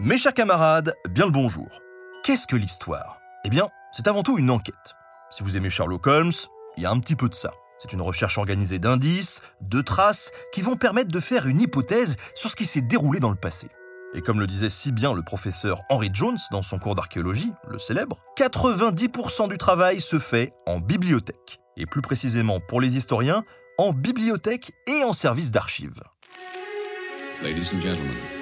Mes chers camarades, bien le bonjour. Qu'est-ce que l'histoire? Eh bien, c'est avant tout une enquête. Si vous aimez Sherlock Holmes, il y a un petit peu de ça. C'est une recherche organisée d'indices, de traces, qui vont permettre de faire une hypothèse sur ce qui s'est déroulé dans le passé. Et comme le disait si bien le professeur Henry Jones dans son cours d'archéologie, le célèbre, 90% du travail se fait en bibliothèque. Et plus précisément pour les historiens, en bibliothèque et en service d'archives. Ladies and gentlemen,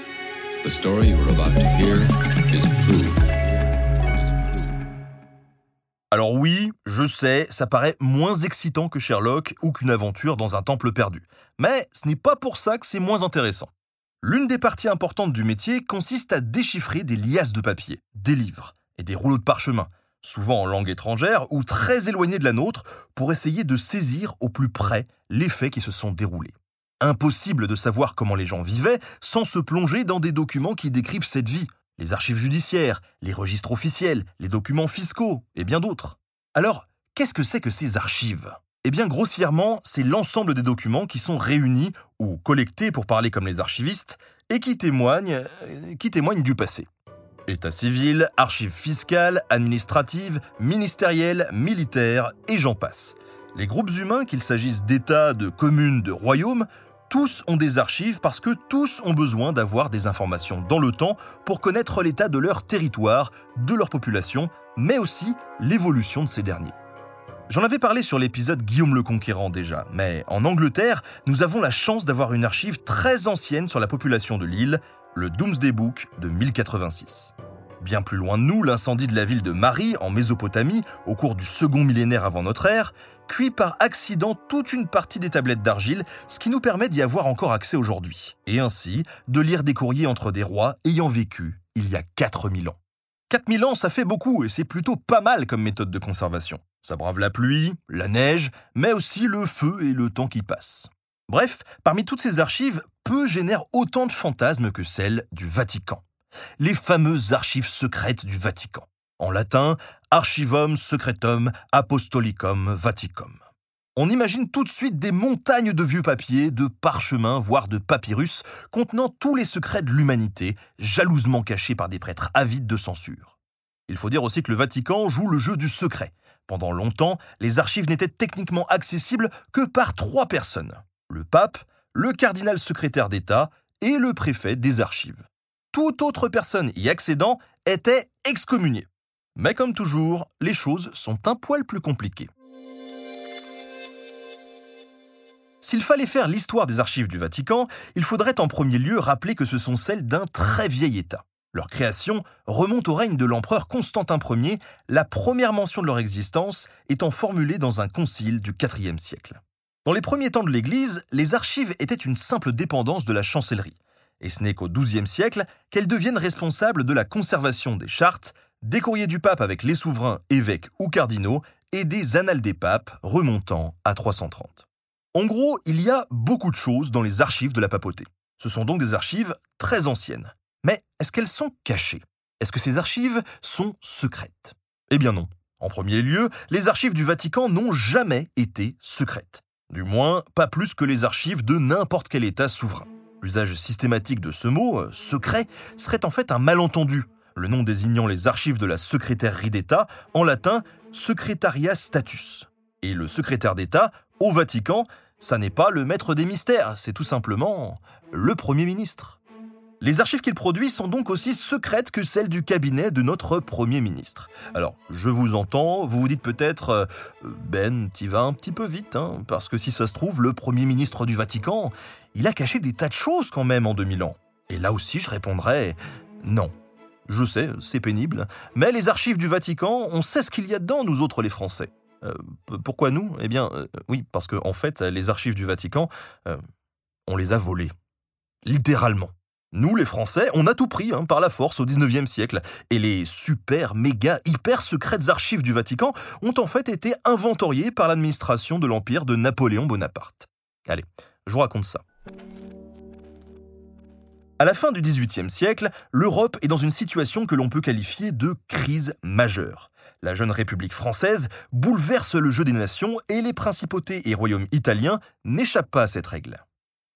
Alors oui, je sais, ça paraît moins excitant que Sherlock ou qu'une aventure dans un temple perdu. Mais ce n'est pas pour ça que c'est moins intéressant. L'une des parties importantes du métier consiste à déchiffrer des liasses de papier, des livres et des rouleaux de parchemin, souvent en langue étrangère ou très éloignés de la nôtre, pour essayer de saisir au plus près les faits qui se sont déroulés. Impossible de savoir comment les gens vivaient sans se plonger dans des documents qui décrivent cette vie, les archives judiciaires, les registres officiels, les documents fiscaux et bien d'autres. Alors, qu'est-ce que c'est que ces archives? Eh bien, grossièrement, c'est l'ensemble des documents qui sont réunis ou collectés pour parler comme les archivistes et qui témoignent, euh, qui témoignent du passé. État civil, archives fiscales, administratives, ministérielles, militaires et j'en passe. Les groupes humains, qu'il s'agisse d'États, de communes, de royaumes, tous ont des archives parce que tous ont besoin d'avoir des informations dans le temps pour connaître l'état de leur territoire, de leur population, mais aussi l'évolution de ces derniers. J'en avais parlé sur l'épisode Guillaume le Conquérant déjà, mais en Angleterre, nous avons la chance d'avoir une archive très ancienne sur la population de l'île, le Doomsday Book de 1086. Bien plus loin de nous, l'incendie de la ville de Marie, en Mésopotamie, au cours du second millénaire avant notre ère, cuit par accident toute une partie des tablettes d'argile, ce qui nous permet d'y avoir encore accès aujourd'hui, et ainsi de lire des courriers entre des rois ayant vécu il y a 4000 ans. 4000 ans, ça fait beaucoup, et c'est plutôt pas mal comme méthode de conservation. Ça brave la pluie, la neige, mais aussi le feu et le temps qui passe. Bref, parmi toutes ces archives, peu génèrent autant de fantasmes que celles du Vatican. Les fameuses archives secrètes du Vatican. En latin, Archivum Secretum Apostolicum Vaticum. On imagine tout de suite des montagnes de vieux papiers, de parchemins, voire de papyrus, contenant tous les secrets de l'humanité, jalousement cachés par des prêtres avides de censure. Il faut dire aussi que le Vatican joue le jeu du secret. Pendant longtemps, les archives n'étaient techniquement accessibles que par trois personnes le pape, le cardinal secrétaire d'État et le préfet des archives. Toute autre personne y accédant était excommuniée. Mais comme toujours, les choses sont un poil plus compliquées. S'il fallait faire l'histoire des archives du Vatican, il faudrait en premier lieu rappeler que ce sont celles d'un très vieil État. Leur création remonte au règne de l'empereur Constantin Ier, la première mention de leur existence étant formulée dans un concile du IVe siècle. Dans les premiers temps de l'Église, les archives étaient une simple dépendance de la chancellerie, et ce n'est qu'au XIIe siècle qu'elles deviennent responsables de la conservation des chartes, des courriers du pape avec les souverains, évêques ou cardinaux, et des annales des papes remontant à 330. En gros, il y a beaucoup de choses dans les archives de la papauté. Ce sont donc des archives très anciennes. Mais est-ce qu'elles sont cachées? Est-ce que ces archives sont secrètes? Eh bien non. En premier lieu, les archives du Vatican n'ont jamais été secrètes. Du moins, pas plus que les archives de n'importe quel État souverain. L'usage systématique de ce mot, euh, secret, serait en fait un malentendu, le nom désignant les archives de la secrétairerie d'État, en latin Secretaria Status. Et le secrétaire d'État, au Vatican, ça n'est pas le maître des mystères, c'est tout simplement le Premier ministre. Les archives qu'il produit sont donc aussi secrètes que celles du cabinet de notre Premier ministre. Alors, je vous entends, vous vous dites peut-être, euh, Ben, t'y vas un petit peu vite, hein, parce que si ça se trouve, le Premier ministre du Vatican, il a caché des tas de choses quand même en 2000 ans. Et là aussi, je répondrais, non. Je sais, c'est pénible, mais les archives du Vatican, on sait ce qu'il y a dedans, nous autres les Français. Euh, pourquoi nous? Eh bien, euh, oui, parce qu'en en fait, les archives du Vatican, on les a volées. Littéralement. Nous, les Français, on a tout pris hein, par la force au 19e siècle. Et les super, méga, hyper secrètes archives du Vatican ont en fait été inventoriées par l'administration de l'Empire de Napoléon Bonaparte. Allez, je vous raconte ça. À la fin du XVIIIe siècle, l'Europe est dans une situation que l'on peut qualifier de crise majeure. La jeune République française bouleverse le jeu des nations et les principautés et royaumes italiens n'échappent pas à cette règle.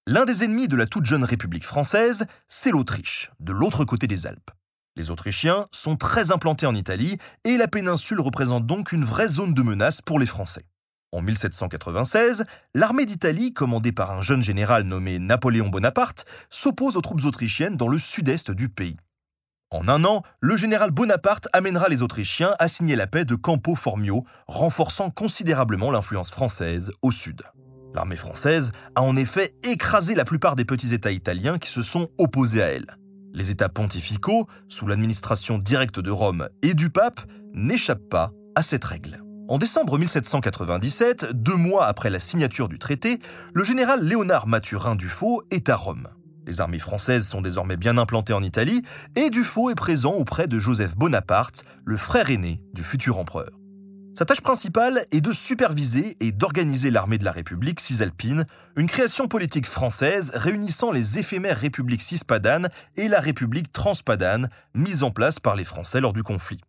L'un des ennemis de la toute jeune République française, c'est l'Autriche, de l'autre côté des Alpes. Les Autrichiens sont très implantés en Italie et la péninsule représente donc une vraie zone de menace pour les Français. En 1796, l'armée d'Italie, commandée par un jeune général nommé Napoléon Bonaparte, s'oppose aux troupes autrichiennes dans le sud-est du pays. En un an, le général Bonaparte amènera les Autrichiens à signer la paix de Campo Formio, renforçant considérablement l'influence française au sud. L'armée française a en effet écrasé la plupart des petits États italiens qui se sont opposés à elle. Les États pontificaux, sous l'administration directe de Rome et du pape, n'échappent pas à cette règle. En décembre 1797, deux mois après la signature du traité, le général Léonard Mathurin Dufaux est à Rome. Les armées françaises sont désormais bien implantées en Italie et Dufaux est présent auprès de Joseph Bonaparte, le frère aîné du futur empereur. Sa tâche principale est de superviser et d'organiser l'armée de la République cisalpine, une création politique française réunissant les éphémères républiques cispadanes et la République transpadane, mise en place par les Français lors du conflit.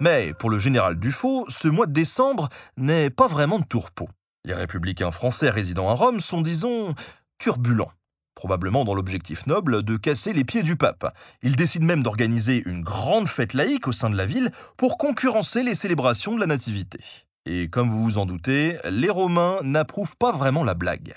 Mais pour le général Dufaux, ce mois de décembre n'est pas vraiment de tourpeau. Les républicains français résidant à Rome sont, disons, turbulents probablement dans l'objectif noble de casser les pieds du pape. Il décide même d'organiser une grande fête laïque au sein de la ville pour concurrencer les célébrations de la Nativité. Et comme vous vous en doutez, les Romains n'approuvent pas vraiment la blague.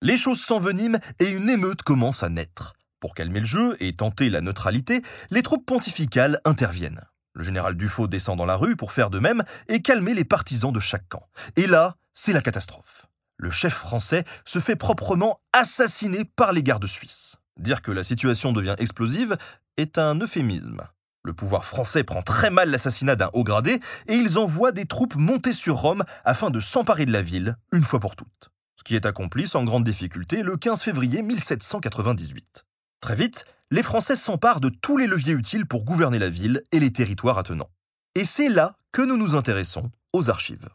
Les choses s'enveniment et une émeute commence à naître. Pour calmer le jeu et tenter la neutralité, les troupes pontificales interviennent. Le général Dufaux descend dans la rue pour faire de même et calmer les partisans de chaque camp. Et là, c'est la catastrophe le chef français se fait proprement assassiner par les gardes suisses. Dire que la situation devient explosive est un euphémisme. Le pouvoir français prend très mal l'assassinat d'un haut gradé et ils envoient des troupes monter sur Rome afin de s'emparer de la ville une fois pour toutes. Ce qui est accompli sans grande difficulté le 15 février 1798. Très vite, les Français s'emparent de tous les leviers utiles pour gouverner la ville et les territoires attenants. Et c'est là que nous nous intéressons aux archives.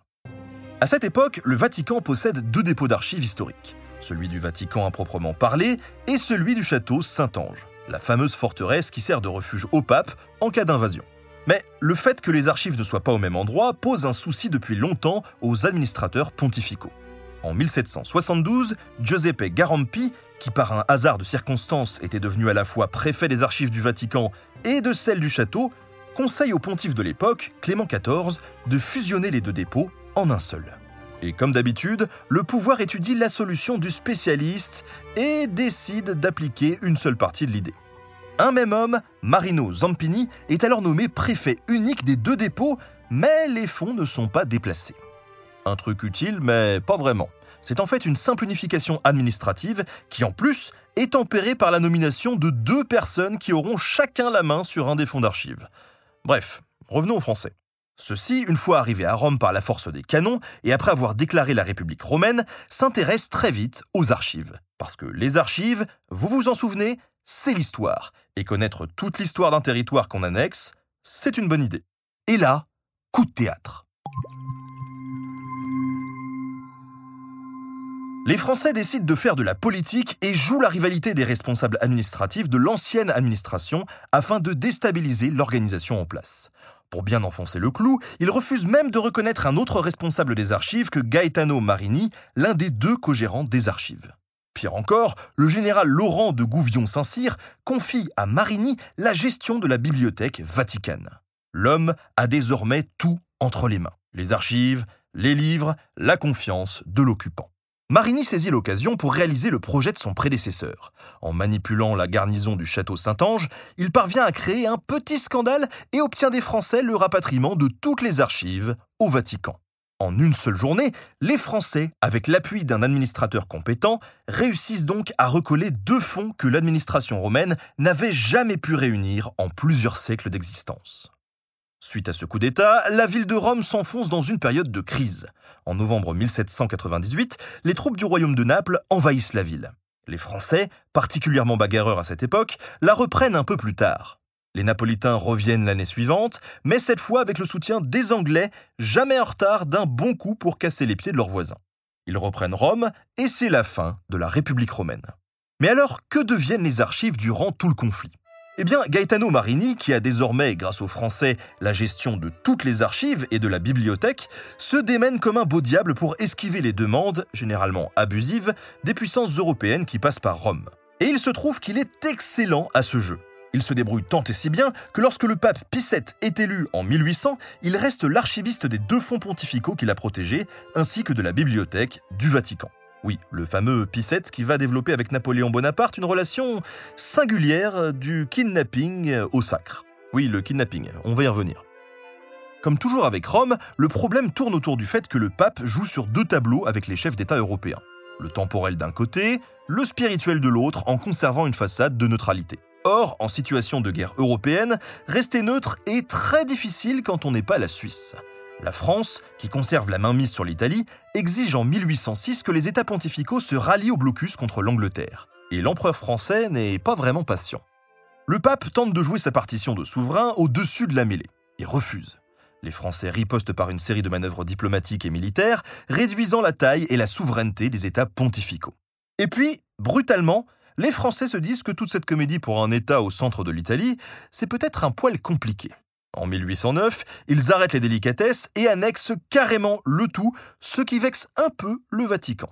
À cette époque, le Vatican possède deux dépôts d'archives historiques, celui du Vatican à proprement parler et celui du château Saint-Ange, la fameuse forteresse qui sert de refuge au pape en cas d'invasion. Mais le fait que les archives ne soient pas au même endroit pose un souci depuis longtemps aux administrateurs pontificaux. En 1772, Giuseppe Garampi, qui par un hasard de circonstances était devenu à la fois préfet des archives du Vatican et de celles du château, conseille au pontife de l'époque, Clément XIV, de fusionner les deux dépôts en un seul. Et comme d'habitude, le pouvoir étudie la solution du spécialiste et décide d'appliquer une seule partie de l'idée. Un même homme, Marino Zampini, est alors nommé préfet unique des deux dépôts, mais les fonds ne sont pas déplacés. Un truc utile, mais pas vraiment. C'est en fait une simple unification administrative qui, en plus, est tempérée par la nomination de deux personnes qui auront chacun la main sur un des fonds d'archives. Bref, revenons aux Français. Ceux-ci, une fois arrivés à Rome par la force des canons et après avoir déclaré la République romaine, s'intéressent très vite aux archives. Parce que les archives, vous vous en souvenez, c'est l'histoire. Et connaître toute l'histoire d'un territoire qu'on annexe, c'est une bonne idée. Et là, coup de théâtre. Les Français décident de faire de la politique et jouent la rivalité des responsables administratifs de l'ancienne administration afin de déstabiliser l'organisation en place. Pour bien enfoncer le clou, il refuse même de reconnaître un autre responsable des archives que Gaetano Marini, l'un des deux co-gérants des archives. Pire encore, le général Laurent de Gouvion-Saint-Cyr confie à Marini la gestion de la bibliothèque vaticane. L'homme a désormais tout entre les mains. Les archives, les livres, la confiance de l'occupant. Marini saisit l'occasion pour réaliser le projet de son prédécesseur. En manipulant la garnison du château Saint-Ange, il parvient à créer un petit scandale et obtient des Français le rapatriement de toutes les archives au Vatican. En une seule journée, les Français, avec l'appui d'un administrateur compétent, réussissent donc à recoller deux fonds que l'administration romaine n'avait jamais pu réunir en plusieurs siècles d'existence. Suite à ce coup d'État, la ville de Rome s'enfonce dans une période de crise. En novembre 1798, les troupes du royaume de Naples envahissent la ville. Les Français, particulièrement bagarreurs à cette époque, la reprennent un peu plus tard. Les Napolitains reviennent l'année suivante, mais cette fois avec le soutien des Anglais, jamais en retard d'un bon coup pour casser les pieds de leurs voisins. Ils reprennent Rome et c'est la fin de la République romaine. Mais alors, que deviennent les archives durant tout le conflit? Eh bien, Gaetano Marini, qui a désormais, grâce aux Français, la gestion de toutes les archives et de la bibliothèque, se démène comme un beau diable pour esquiver les demandes, généralement abusives, des puissances européennes qui passent par Rome. Et il se trouve qu'il est excellent à ce jeu. Il se débrouille tant et si bien que lorsque le pape Pie est élu en 1800, il reste l'archiviste des deux fonds pontificaux qu'il a protégés, ainsi que de la bibliothèque du Vatican. Oui, le fameux VII qui va développer avec Napoléon Bonaparte une relation singulière du kidnapping au sacre. Oui, le kidnapping, on va y revenir. Comme toujours avec Rome, le problème tourne autour du fait que le pape joue sur deux tableaux avec les chefs d'État européens. Le temporel d'un côté, le spirituel de l'autre en conservant une façade de neutralité. Or, en situation de guerre européenne, rester neutre est très difficile quand on n'est pas la Suisse. La France, qui conserve la mainmise sur l'Italie, exige en 1806 que les États pontificaux se rallient au blocus contre l'Angleterre. Et l'empereur français n'est pas vraiment patient. Le pape tente de jouer sa partition de souverain au-dessus de la mêlée. Il refuse. Les Français ripostent par une série de manœuvres diplomatiques et militaires, réduisant la taille et la souveraineté des États pontificaux. Et puis, brutalement, les Français se disent que toute cette comédie pour un État au centre de l'Italie, c'est peut-être un poil compliqué. En 1809, ils arrêtent les délicatesses et annexent carrément le tout, ce qui vexe un peu le Vatican.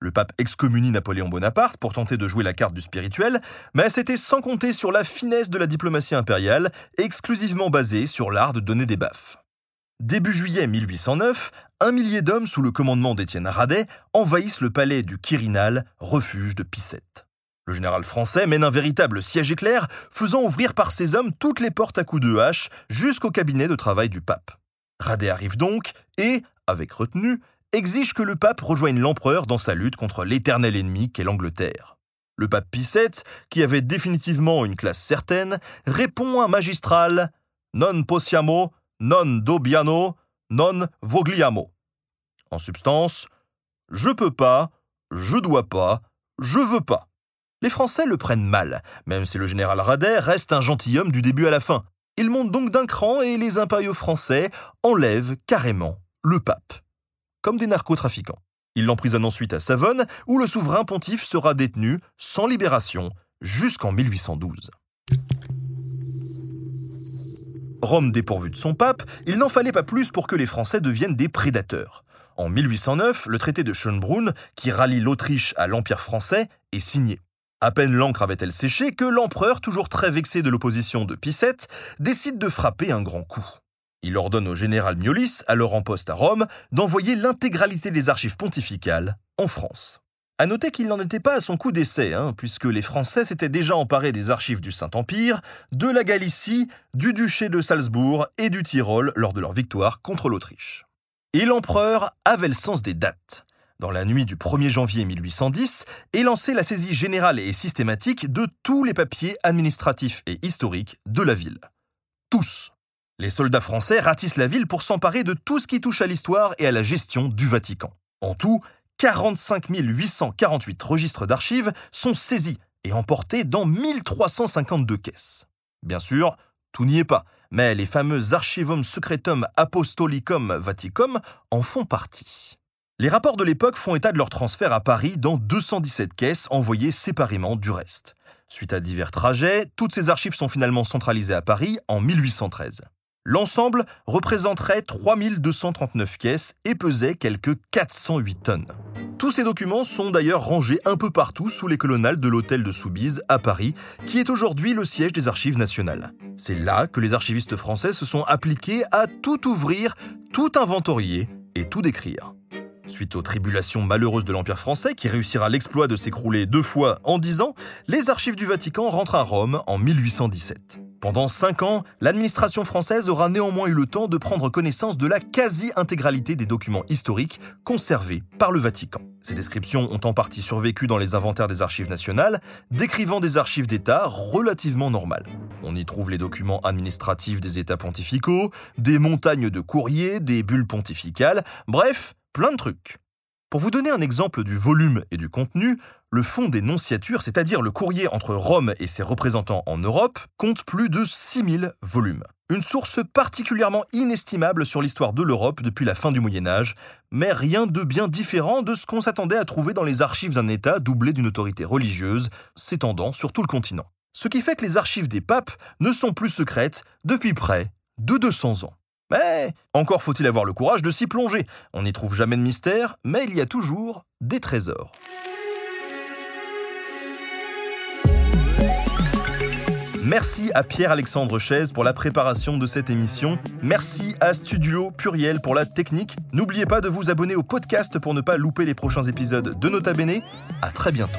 Le pape excommunie Napoléon Bonaparte pour tenter de jouer la carte du spirituel, mais c'était sans compter sur la finesse de la diplomatie impériale, exclusivement basée sur l'art de donner des baffes. Début juillet 1809, un millier d'hommes sous le commandement d'Étienne Radet envahissent le palais du Quirinal, refuge de Picette. Le général français mène un véritable siège éclair, faisant ouvrir par ses hommes toutes les portes à coups de hache jusqu'au cabinet de travail du pape. Radet arrive donc et, avec retenue, exige que le pape rejoigne l'empereur dans sa lutte contre l'éternel ennemi qu'est l'Angleterre. Le pape Pie qui avait définitivement une classe certaine, répond un magistral Non possiamo, non dobbiamo, non vogliamo. En substance, je peux pas, je dois pas, je veux pas. Les Français le prennent mal, même si le général Radet reste un gentilhomme du début à la fin. Il monte donc d'un cran et les impériaux français enlèvent carrément le pape. Comme des narcotrafiquants. Ils l'emprisonnent ensuite à Savone, où le souverain pontife sera détenu sans libération jusqu'en 1812. Rome dépourvue de son pape, il n'en fallait pas plus pour que les Français deviennent des prédateurs. En 1809, le traité de Schönbrunn, qui rallie l'Autriche à l'Empire français, est signé. À peine l'encre avait-elle séché que l'empereur, toujours très vexé de l'opposition de Picette, décide de frapper un grand coup. Il ordonne au général Miolis, alors en poste à Rome, d'envoyer l'intégralité des archives pontificales en France. À noter qu'il n'en était pas à son coup d'essai, hein, puisque les Français s'étaient déjà emparés des archives du Saint-Empire, de la Galicie, du duché de Salzbourg et du Tyrol lors de leur victoire contre l'Autriche. Et l'empereur avait le sens des dates dans la nuit du 1er janvier 1810, est lancée la saisie générale et systématique de tous les papiers administratifs et historiques de la ville. Tous. Les soldats français ratissent la ville pour s'emparer de tout ce qui touche à l'histoire et à la gestion du Vatican. En tout, 45 848 registres d'archives sont saisis et emportés dans 1352 caisses. Bien sûr, tout n'y est pas, mais les fameux Archivum Secretum Apostolicum Vaticum en font partie. Les rapports de l'époque font état de leur transfert à Paris dans 217 caisses envoyées séparément du reste. Suite à divers trajets, toutes ces archives sont finalement centralisées à Paris en 1813. L'ensemble représenterait 3239 caisses et pesait quelques 408 tonnes. Tous ces documents sont d'ailleurs rangés un peu partout sous les colonnades de l'hôtel de Soubise à Paris, qui est aujourd'hui le siège des archives nationales. C'est là que les archivistes français se sont appliqués à tout ouvrir, tout inventorier et tout décrire. Suite aux tribulations malheureuses de l'Empire français, qui réussira l'exploit de s'écrouler deux fois en dix ans, les archives du Vatican rentrent à Rome en 1817. Pendant cinq ans, l'administration française aura néanmoins eu le temps de prendre connaissance de la quasi-intégralité des documents historiques conservés par le Vatican. Ces descriptions ont en partie survécu dans les inventaires des archives nationales, décrivant des archives d'État relativement normales. On y trouve les documents administratifs des États pontificaux, des montagnes de courriers, des bulles pontificales, bref, plein de trucs. Pour vous donner un exemple du volume et du contenu, le fonds des nonciatures, c'est-à-dire le courrier entre Rome et ses représentants en Europe, compte plus de 6000 volumes. Une source particulièrement inestimable sur l'histoire de l'Europe depuis la fin du Moyen Âge, mais rien de bien différent de ce qu'on s'attendait à trouver dans les archives d'un État doublé d'une autorité religieuse s'étendant sur tout le continent. Ce qui fait que les archives des papes ne sont plus secrètes depuis près de 200 ans. Mais encore faut-il avoir le courage de s'y plonger. On n'y trouve jamais de mystère, mais il y a toujours des trésors. Merci à Pierre-Alexandre Chaise pour la préparation de cette émission. Merci à Studio Puriel pour la technique. N'oubliez pas de vous abonner au podcast pour ne pas louper les prochains épisodes de Nota Bene. À très bientôt.